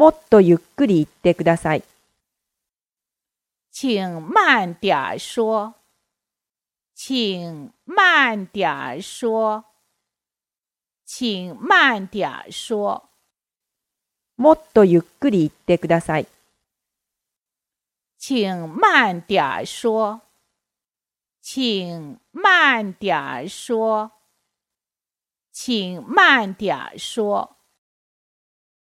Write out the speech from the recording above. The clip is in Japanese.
もっとゆっくり言ってください。请慢点说。请慢点说。请慢点说。もっとゆっくり言ってください。请慢点儿说。请慢点说。请慢点说。